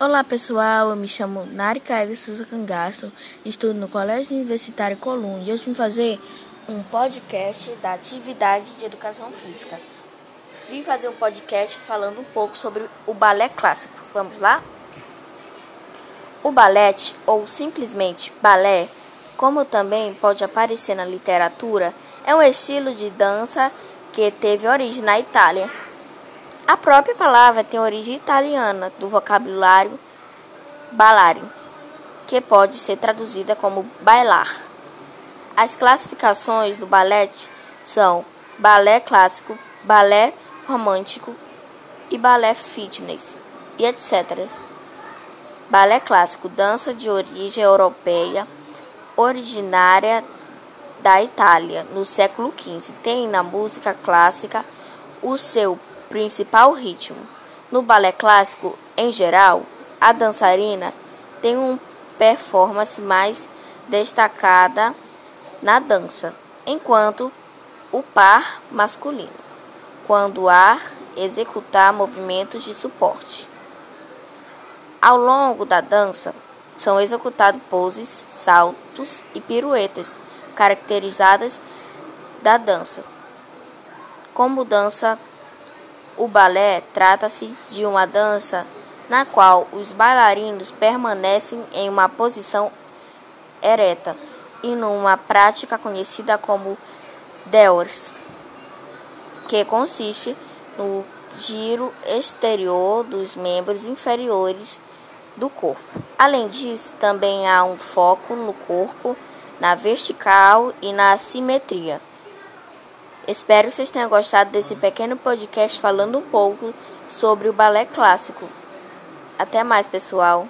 Olá pessoal, eu me chamo Narika de Souza Cangaço, estudo no Colégio Universitário Colum e hoje vim fazer um podcast da atividade de educação física. Vim fazer um podcast falando um pouco sobre o balé clássico. Vamos lá? O balete, ou simplesmente balé, como também pode aparecer na literatura, é um estilo de dança que teve origem na Itália a própria palavra tem origem italiana, do vocabulário ballare, que pode ser traduzida como bailar. As classificações do balé são balé clássico, balé romântico e balé fitness, e etc. Balé clássico, dança de origem europeia, originária da Itália no século XV. Tem na música clássica o seu principal ritmo. No balé clássico, em geral, a dançarina tem uma performance mais destacada na dança, enquanto o par masculino, quando há executar movimentos de suporte. Ao longo da dança, são executados poses, saltos e piruetas caracterizadas da dança. Como dança, o balé trata-se de uma dança na qual os bailarinos permanecem em uma posição ereta e numa prática conhecida como Dewars, que consiste no giro exterior dos membros inferiores do corpo. Além disso, também há um foco no corpo, na vertical e na simetria. Espero que vocês tenham gostado desse pequeno podcast falando um pouco sobre o balé clássico. Até mais, pessoal!